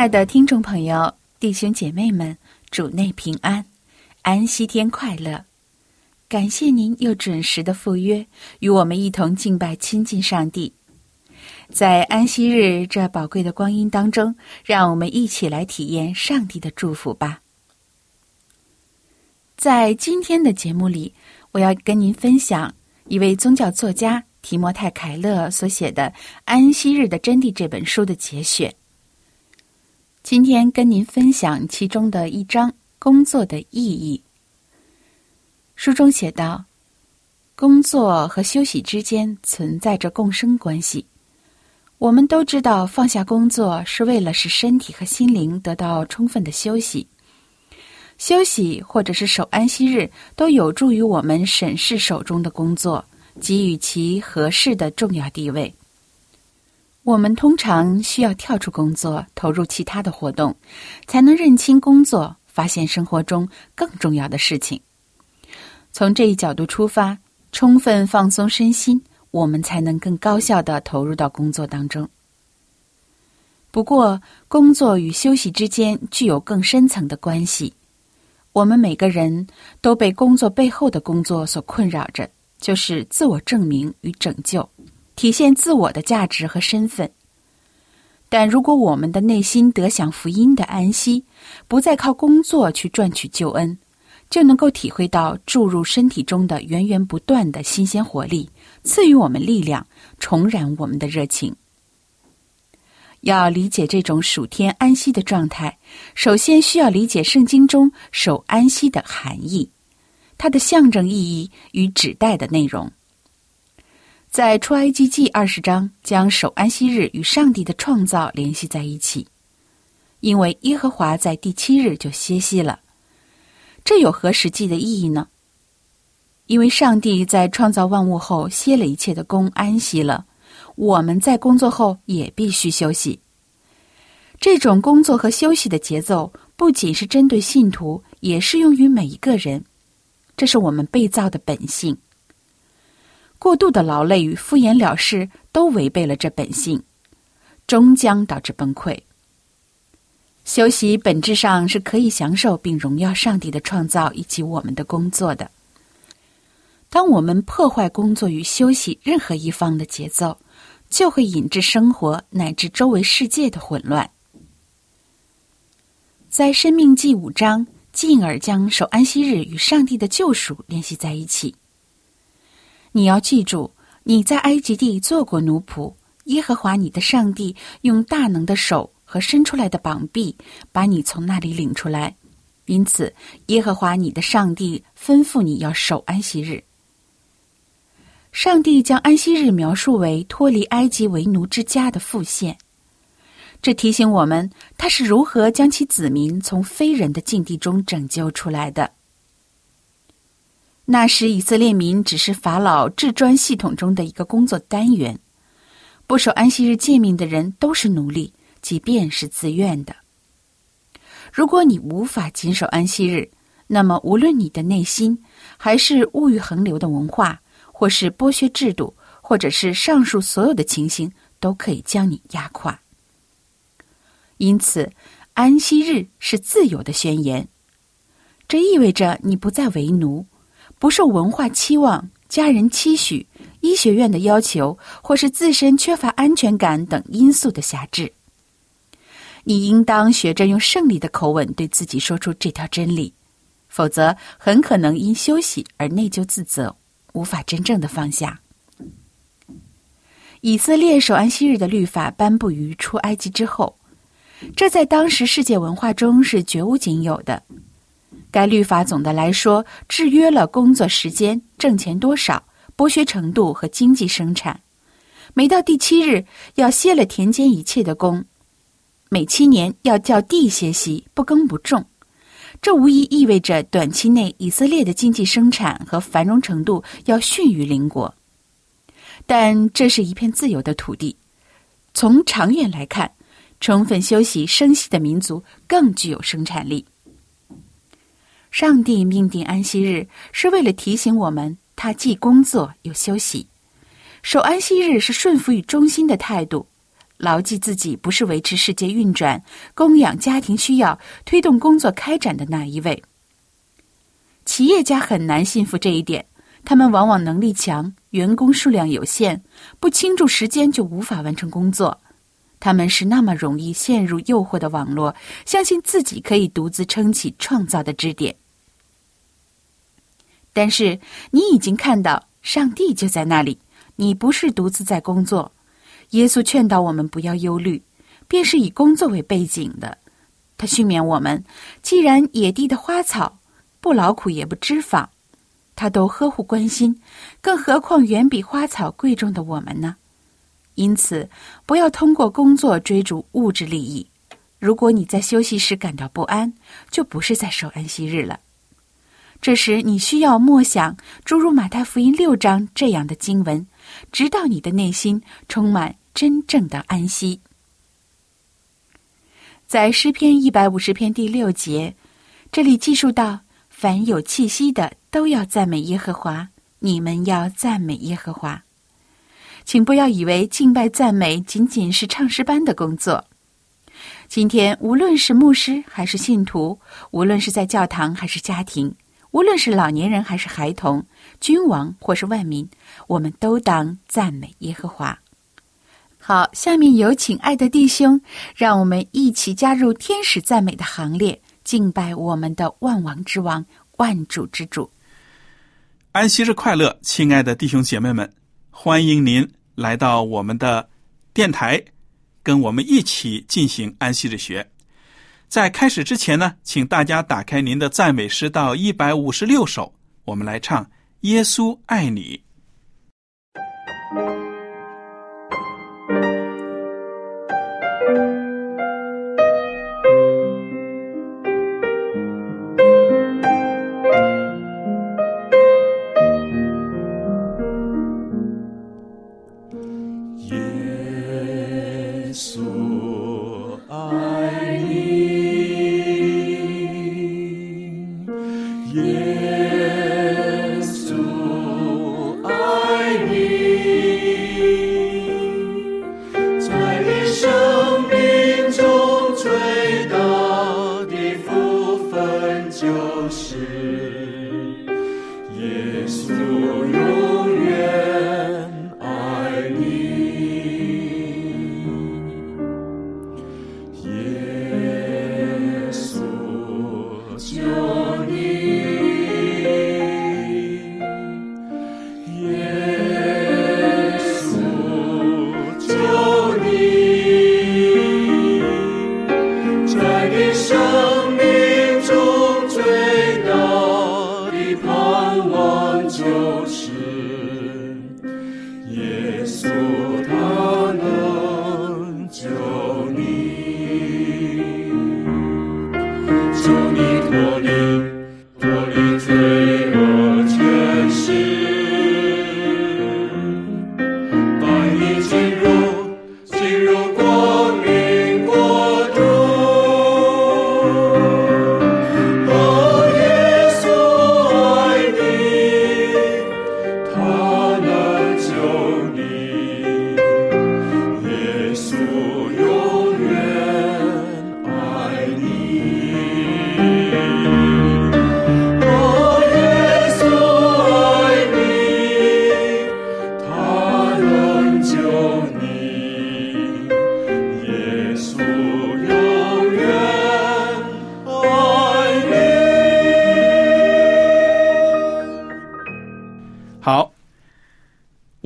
爱的听众朋友、弟兄姐妹们，主内平安，安息天快乐！感谢您又准时的赴约，与我们一同敬拜亲近上帝。在安息日这宝贵的光阴当中，让我们一起来体验上帝的祝福吧。在今天的节目里，我要跟您分享一位宗教作家提摩太·凯勒所写的《安息日的真谛》这本书的节选。今天跟您分享其中的一章“工作的意义”。书中写道：“工作和休息之间存在着共生关系。我们都知道，放下工作是为了使身体和心灵得到充分的休息。休息或者是守安息日，都有助于我们审视手中的工作，给予其合适的重要地位。”我们通常需要跳出工作，投入其他的活动，才能认清工作，发现生活中更重要的事情。从这一角度出发，充分放松身心，我们才能更高效的投入到工作当中。不过，工作与休息之间具有更深层的关系。我们每个人都被工作背后的工作所困扰着，就是自我证明与拯救。体现自我的价值和身份，但如果我们的内心得享福音的安息，不再靠工作去赚取救恩，就能够体会到注入身体中的源源不断的新鲜活力，赐予我们力量，重燃我们的热情。要理解这种属天安息的状态，首先需要理解圣经中守安息的含义，它的象征意义与指代的内容。在出埃及记二十章，将守安息日与上帝的创造联系在一起，因为耶和华在第七日就歇息了。这有何实际的意义呢？因为上帝在创造万物后歇了一切的工，安息了。我们在工作后也必须休息。这种工作和休息的节奏，不仅是针对信徒，也适用于每一个人。这是我们被造的本性。过度的劳累与敷衍了事都违背了这本性，终将导致崩溃。休息本质上是可以享受并荣耀上帝的创造以及我们的工作的。当我们破坏工作与休息任何一方的节奏，就会引致生活乃至周围世界的混乱。在《生命记》五章，进而将守安息日与上帝的救赎联系在一起。你要记住，你在埃及地做过奴仆。耶和华你的上帝用大能的手和伸出来的膀臂把你从那里领出来，因此耶和华你的上帝吩咐你要守安息日。上帝将安息日描述为脱离埃及为奴之家的复现，这提醒我们他是如何将其子民从非人的境地中拯救出来的。那时，以色列民只是法老制砖系统中的一个工作单元。不守安息日诫命的人都是奴隶，即便是自愿的。如果你无法谨守安息日，那么无论你的内心，还是物欲横流的文化，或是剥削制度，或者是上述所有的情形，都可以将你压垮。因此，安息日是自由的宣言，这意味着你不再为奴。不受文化期望、家人期许、医学院的要求，或是自身缺乏安全感等因素的辖制。你应当学着用胜利的口吻对自己说出这条真理，否则很可能因休息而内疚自责，无法真正的放下。以色列守安息日的律法颁布于出埃及之后，这在当时世界文化中是绝无仅有的。该律法总的来说制约了工作时间、挣钱多少、剥削程度和经济生产。每到第七日，要歇了田间一切的工；每七年要叫地歇息，不耕不种。这无疑意味着短期内以色列的经济生产和繁荣程度要逊于邻国。但这是一片自由的土地，从长远来看，充分休息生息的民族更具有生产力。上帝命定安息日，是为了提醒我们，他既工作又休息。守安息日是顺服与忠心的态度，牢记自己不是维持世界运转、供养家庭需要、推动工作开展的那一位。企业家很难信服这一点，他们往往能力强。员工数量有限，不倾注时间就无法完成工作。他们是那么容易陷入诱惑的网络，相信自己可以独自撑起创造的支点。但是你已经看到，上帝就在那里，你不是独自在工作。耶稣劝导我们不要忧虑，便是以工作为背景的。他训勉我们：既然野地的花草不劳苦也不织纺。他都呵护关心，更何况远比花草贵重的我们呢？因此，不要通过工作追逐物质利益。如果你在休息时感到不安，就不是在守安息日了。这时，你需要默想诸如马太福音六章这样的经文，直到你的内心充满真正的安息。在诗篇一百五十篇第六节，这里记述到：凡有气息的。都要赞美耶和华，你们要赞美耶和华，请不要以为敬拜赞美仅仅是唱诗班的工作。今天，无论是牧师还是信徒，无论是在教堂还是家庭，无论是老年人还是孩童，君王或是万民，我们都当赞美耶和华。好，下面有请爱的弟兄，让我们一起加入天使赞美的行列，敬拜我们的万王之王、万主之主。安息日快乐，亲爱的弟兄姐妹们，欢迎您来到我们的电台，跟我们一起进行安息日学。在开始之前呢，请大家打开您的赞美诗到一百五十六首，我们来唱《耶稣爱你》。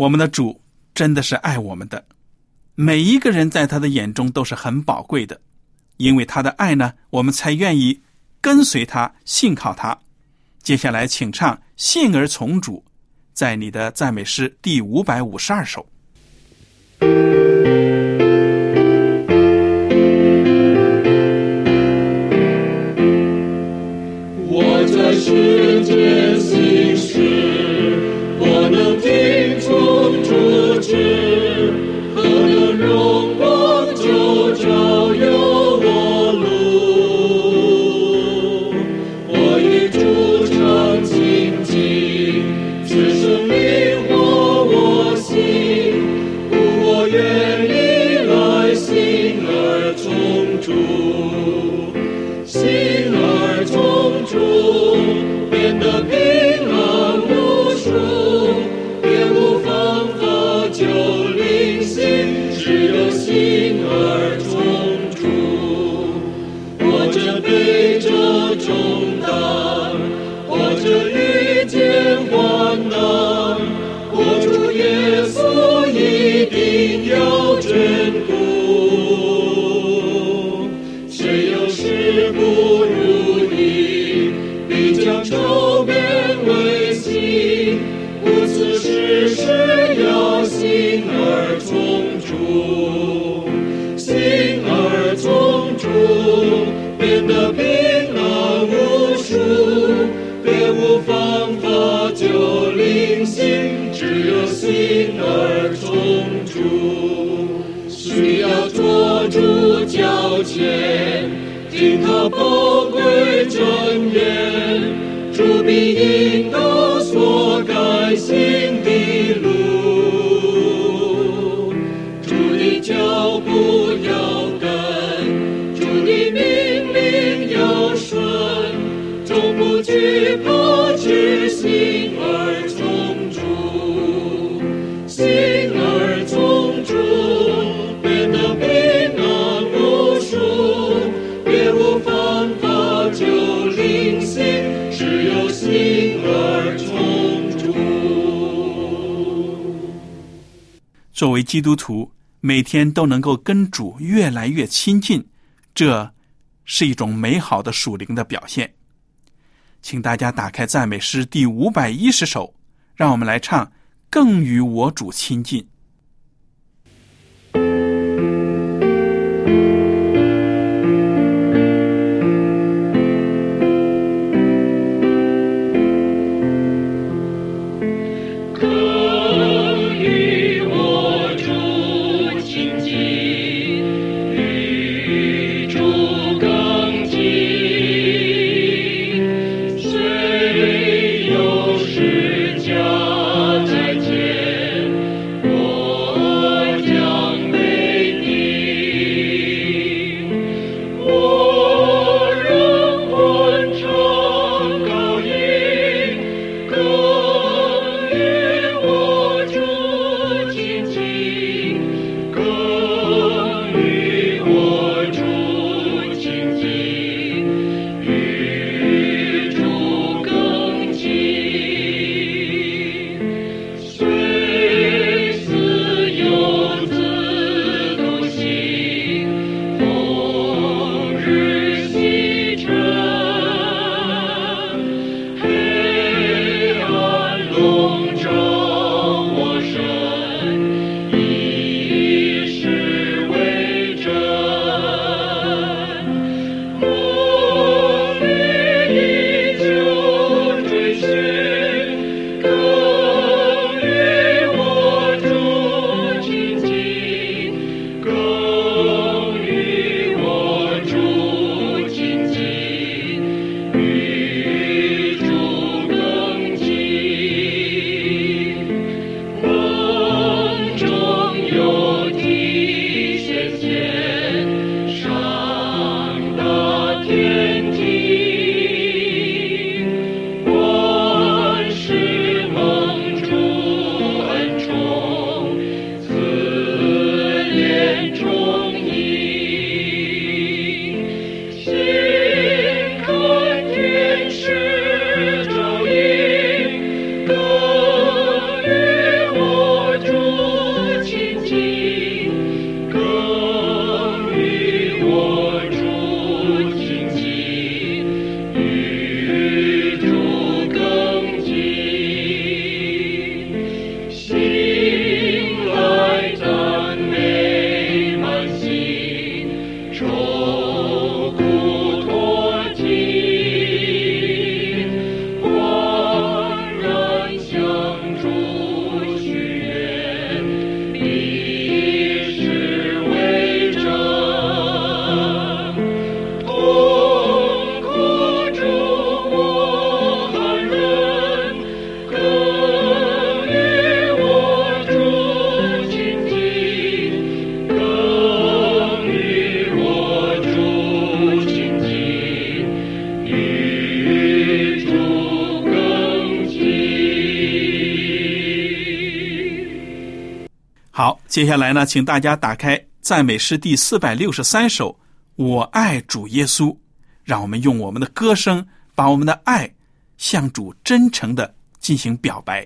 我们的主真的是爱我们的，每一个人在他的眼中都是很宝贵的，因为他的爱呢，我们才愿意跟随他、信靠他。接下来，请唱《信而从主》，在你的赞美诗第五百五十二首。变得作为基督徒，每天都能够跟主越来越亲近，这是一种美好的属灵的表现。请大家打开赞美诗第五百一十首，让我们来唱《更与我主亲近》。接下来呢，请大家打开赞美诗第四百六十三首《我爱主耶稣》，让我们用我们的歌声，把我们的爱向主真诚的进行表白。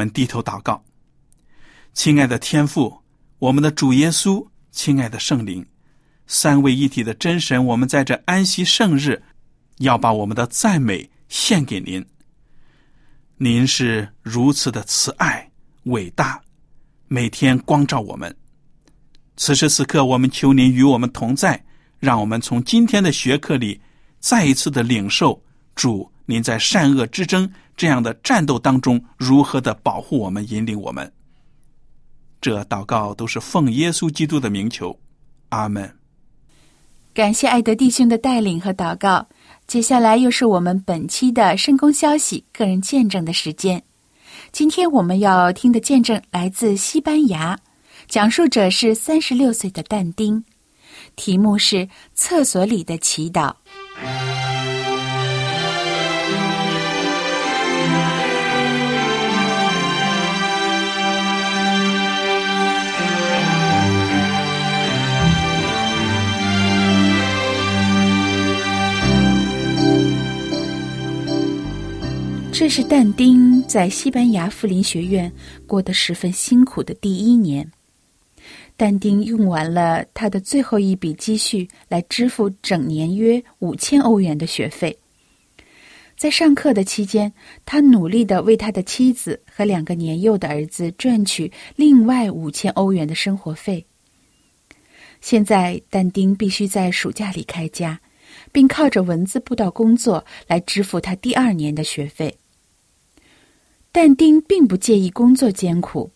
我们低头祷告，亲爱的天父，我们的主耶稣，亲爱的圣灵，三位一体的真神，我们在这安息圣日，要把我们的赞美献给您。您是如此的慈爱、伟大，每天光照我们。此时此刻，我们求您与我们同在，让我们从今天的学课里再一次的领受主您在善恶之争这样的战斗当中如何的保护我们、引领我们。这祷告都是奉耶稣基督的名求，阿门。感谢爱德弟兄的带领和祷告。接下来又是我们本期的圣公消息、个人见证的时间。今天我们要听的见证来自西班牙，讲述者是三十六岁的但丁。题目是《厕所里的祈祷》。这是但丁在西班牙富林学院过得十分辛苦的第一年。但丁用完了他的最后一笔积蓄来支付整年约五千欧元的学费。在上课的期间，他努力的为他的妻子和两个年幼的儿子赚取另外五千欧元的生活费。现在，但丁必须在暑假里开家，并靠着文字布道工作来支付他第二年的学费。但丁并不介意工作艰苦，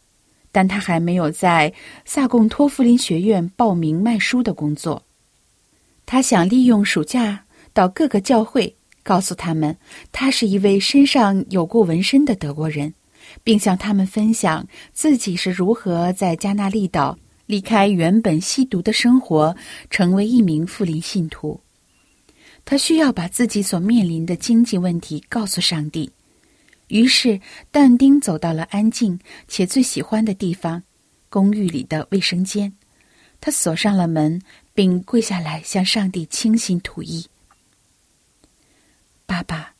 但他还没有在萨贡托夫林学院报名卖书的工作。他想利用暑假到各个教会，告诉他们他是一位身上有过纹身的德国人，并向他们分享自己是如何在加纳利岛离开原本吸毒的生活，成为一名富林信徒。他需要把自己所面临的经济问题告诉上帝。于是，但丁走到了安静且最喜欢的地方——公寓里的卫生间。他锁上了门，并跪下来向上帝倾心吐意：“爸爸，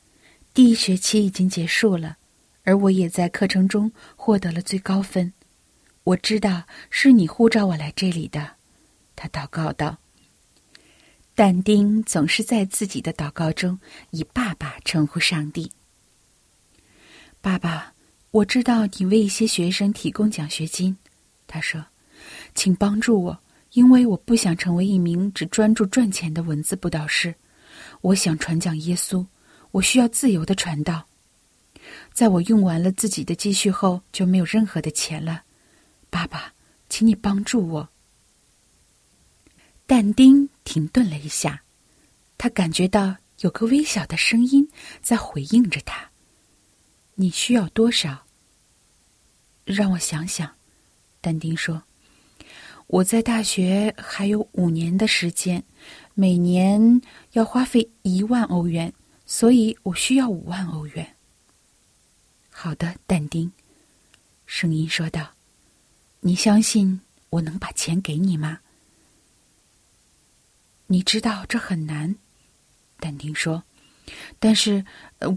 第一学期已经结束了，而我也在课程中获得了最高分。我知道是你呼召我来这里的。”他祷告道。但丁总是在自己的祷告中以“爸爸”称呼上帝。爸爸，我知道你为一些学生提供奖学金，他说：“请帮助我，因为我不想成为一名只专注赚钱的文字布道师。我想传讲耶稣，我需要自由的传道。在我用完了自己的积蓄后，就没有任何的钱了。爸爸，请你帮助我。”但丁停顿了一下，他感觉到有个微小的声音在回应着他。你需要多少？让我想想。但丁说：“我在大学还有五年的时间，每年要花费一万欧元，所以我需要五万欧元。”好的，但丁，声音说道：“你相信我能把钱给你吗？”你知道这很难，但丁说。但是，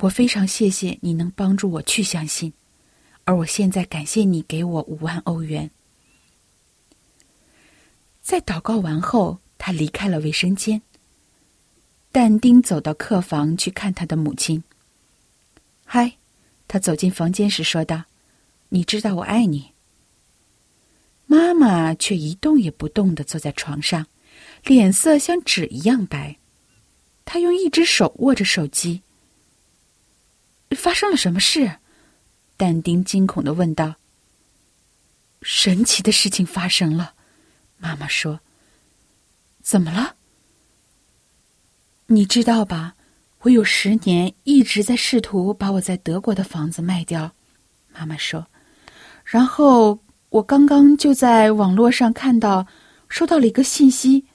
我非常谢谢你能帮助我去相信，而我现在感谢你给我五万欧元。在祷告完后，他离开了卫生间。但丁走到客房去看他的母亲。嗨，他走进房间时说道：“你知道我爱你。”妈妈却一动也不动的坐在床上，脸色像纸一样白。他用一只手握着手机。发生了什么事？但丁惊恐的问道。神奇的事情发生了，妈妈说。怎么了？你知道吧？我有十年一直在试图把我在德国的房子卖掉，妈妈说。然后我刚刚就在网络上看到，收到了一个信息，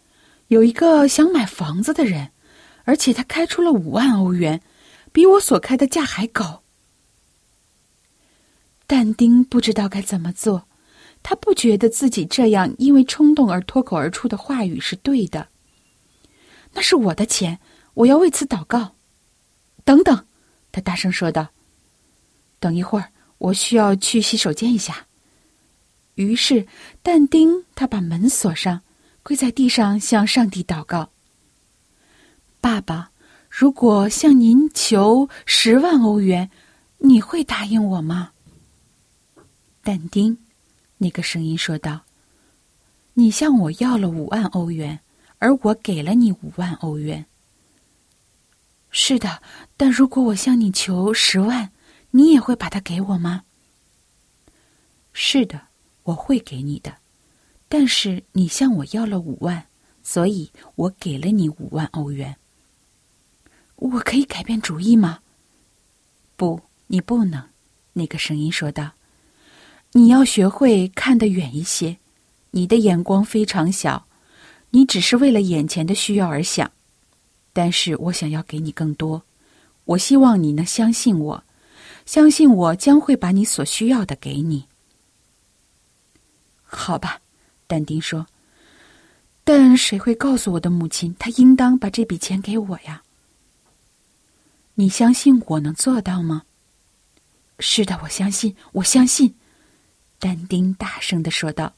有一个想买房子的人。而且他开出了五万欧元，比我所开的价还高。但丁不知道该怎么做，他不觉得自己这样因为冲动而脱口而出的话语是对的。那是我的钱，我要为此祷告。等等，他大声说道：“等一会儿，我需要去洗手间一下。”于是，但丁他把门锁上，跪在地上向上帝祷告。爸爸，如果向您求十万欧元，你会答应我吗？但丁，那个声音说道：“你向我要了五万欧元，而我给了你五万欧元。是的，但如果我向你求十万，你也会把它给我吗？是的，我会给你的，但是你向我要了五万，所以我给了你五万欧元。”我可以改变主意吗？不，你不能。那个声音说道：“你要学会看得远一些，你的眼光非常小。你只是为了眼前的需要而想，但是我想要给你更多。我希望你能相信我，相信我将会把你所需要的给你。好吧，但丁说。但谁会告诉我的母亲，她应当把这笔钱给我呀？你相信我能做到吗？是的，我相信，我相信。但丁大声的说道。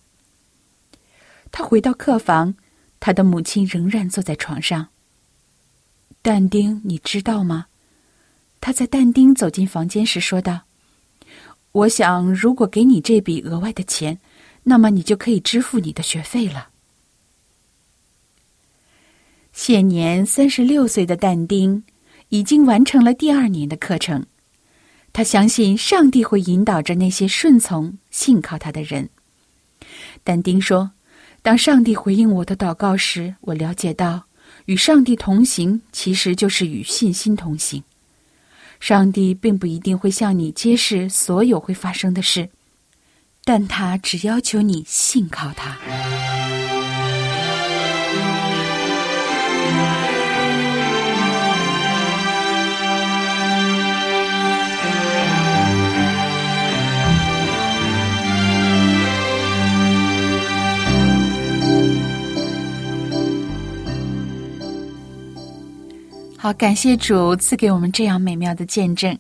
他回到客房，他的母亲仍然坐在床上。但丁，你知道吗？他在但丁走进房间时说道：“我想，如果给你这笔额外的钱，那么你就可以支付你的学费了。”现年三十六岁的但丁已经完成了第二年的课程。他相信上帝会引导着那些顺从、信靠他的人。但丁说：“当上帝回应我的祷告时，我了解到，与上帝同行其实就是与信心同行。上帝并不一定会向你揭示所有会发生的事，但他只要求你信靠他。”好，感谢主赐给我们这样美妙的见证。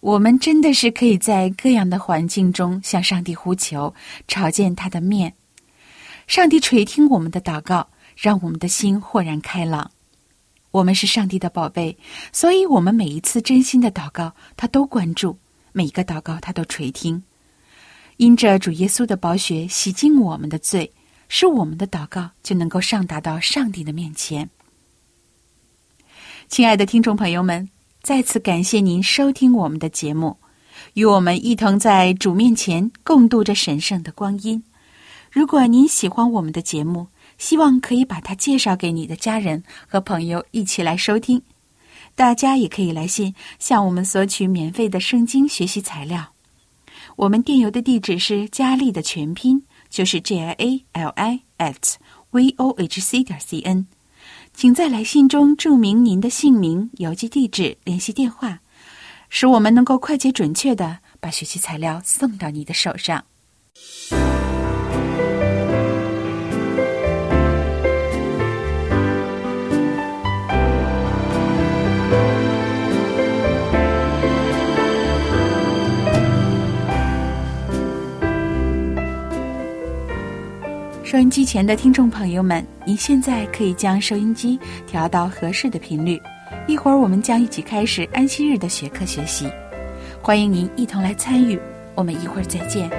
我们真的是可以在各样的环境中向上帝呼求，朝见他的面。上帝垂听我们的祷告，让我们的心豁然开朗。我们是上帝的宝贝，所以我们每一次真心的祷告，他都关注；每一个祷告，他都垂听。因着主耶稣的宝血洗净我们的罪，使我们的祷告就能够上达到上帝的面前。亲爱的听众朋友们，再次感谢您收听我们的节目，与我们一同在主面前共度这神圣的光阴。如果您喜欢我们的节目，希望可以把它介绍给你的家人和朋友一起来收听。大家也可以来信向我们索取免费的圣经学习材料。我们电邮的地址是佳丽的全拼，就是 J I A L I at v o h c 点 c n。请在来信中注明您的姓名、邮寄地址、联系电话，使我们能够快捷准确的把学习材料送到你的手上。收音机前的听众朋友们，您现在可以将收音机调到合适的频率。一会儿我们将一起开始安息日的学科学习，欢迎您一同来参与。我们一会儿再见。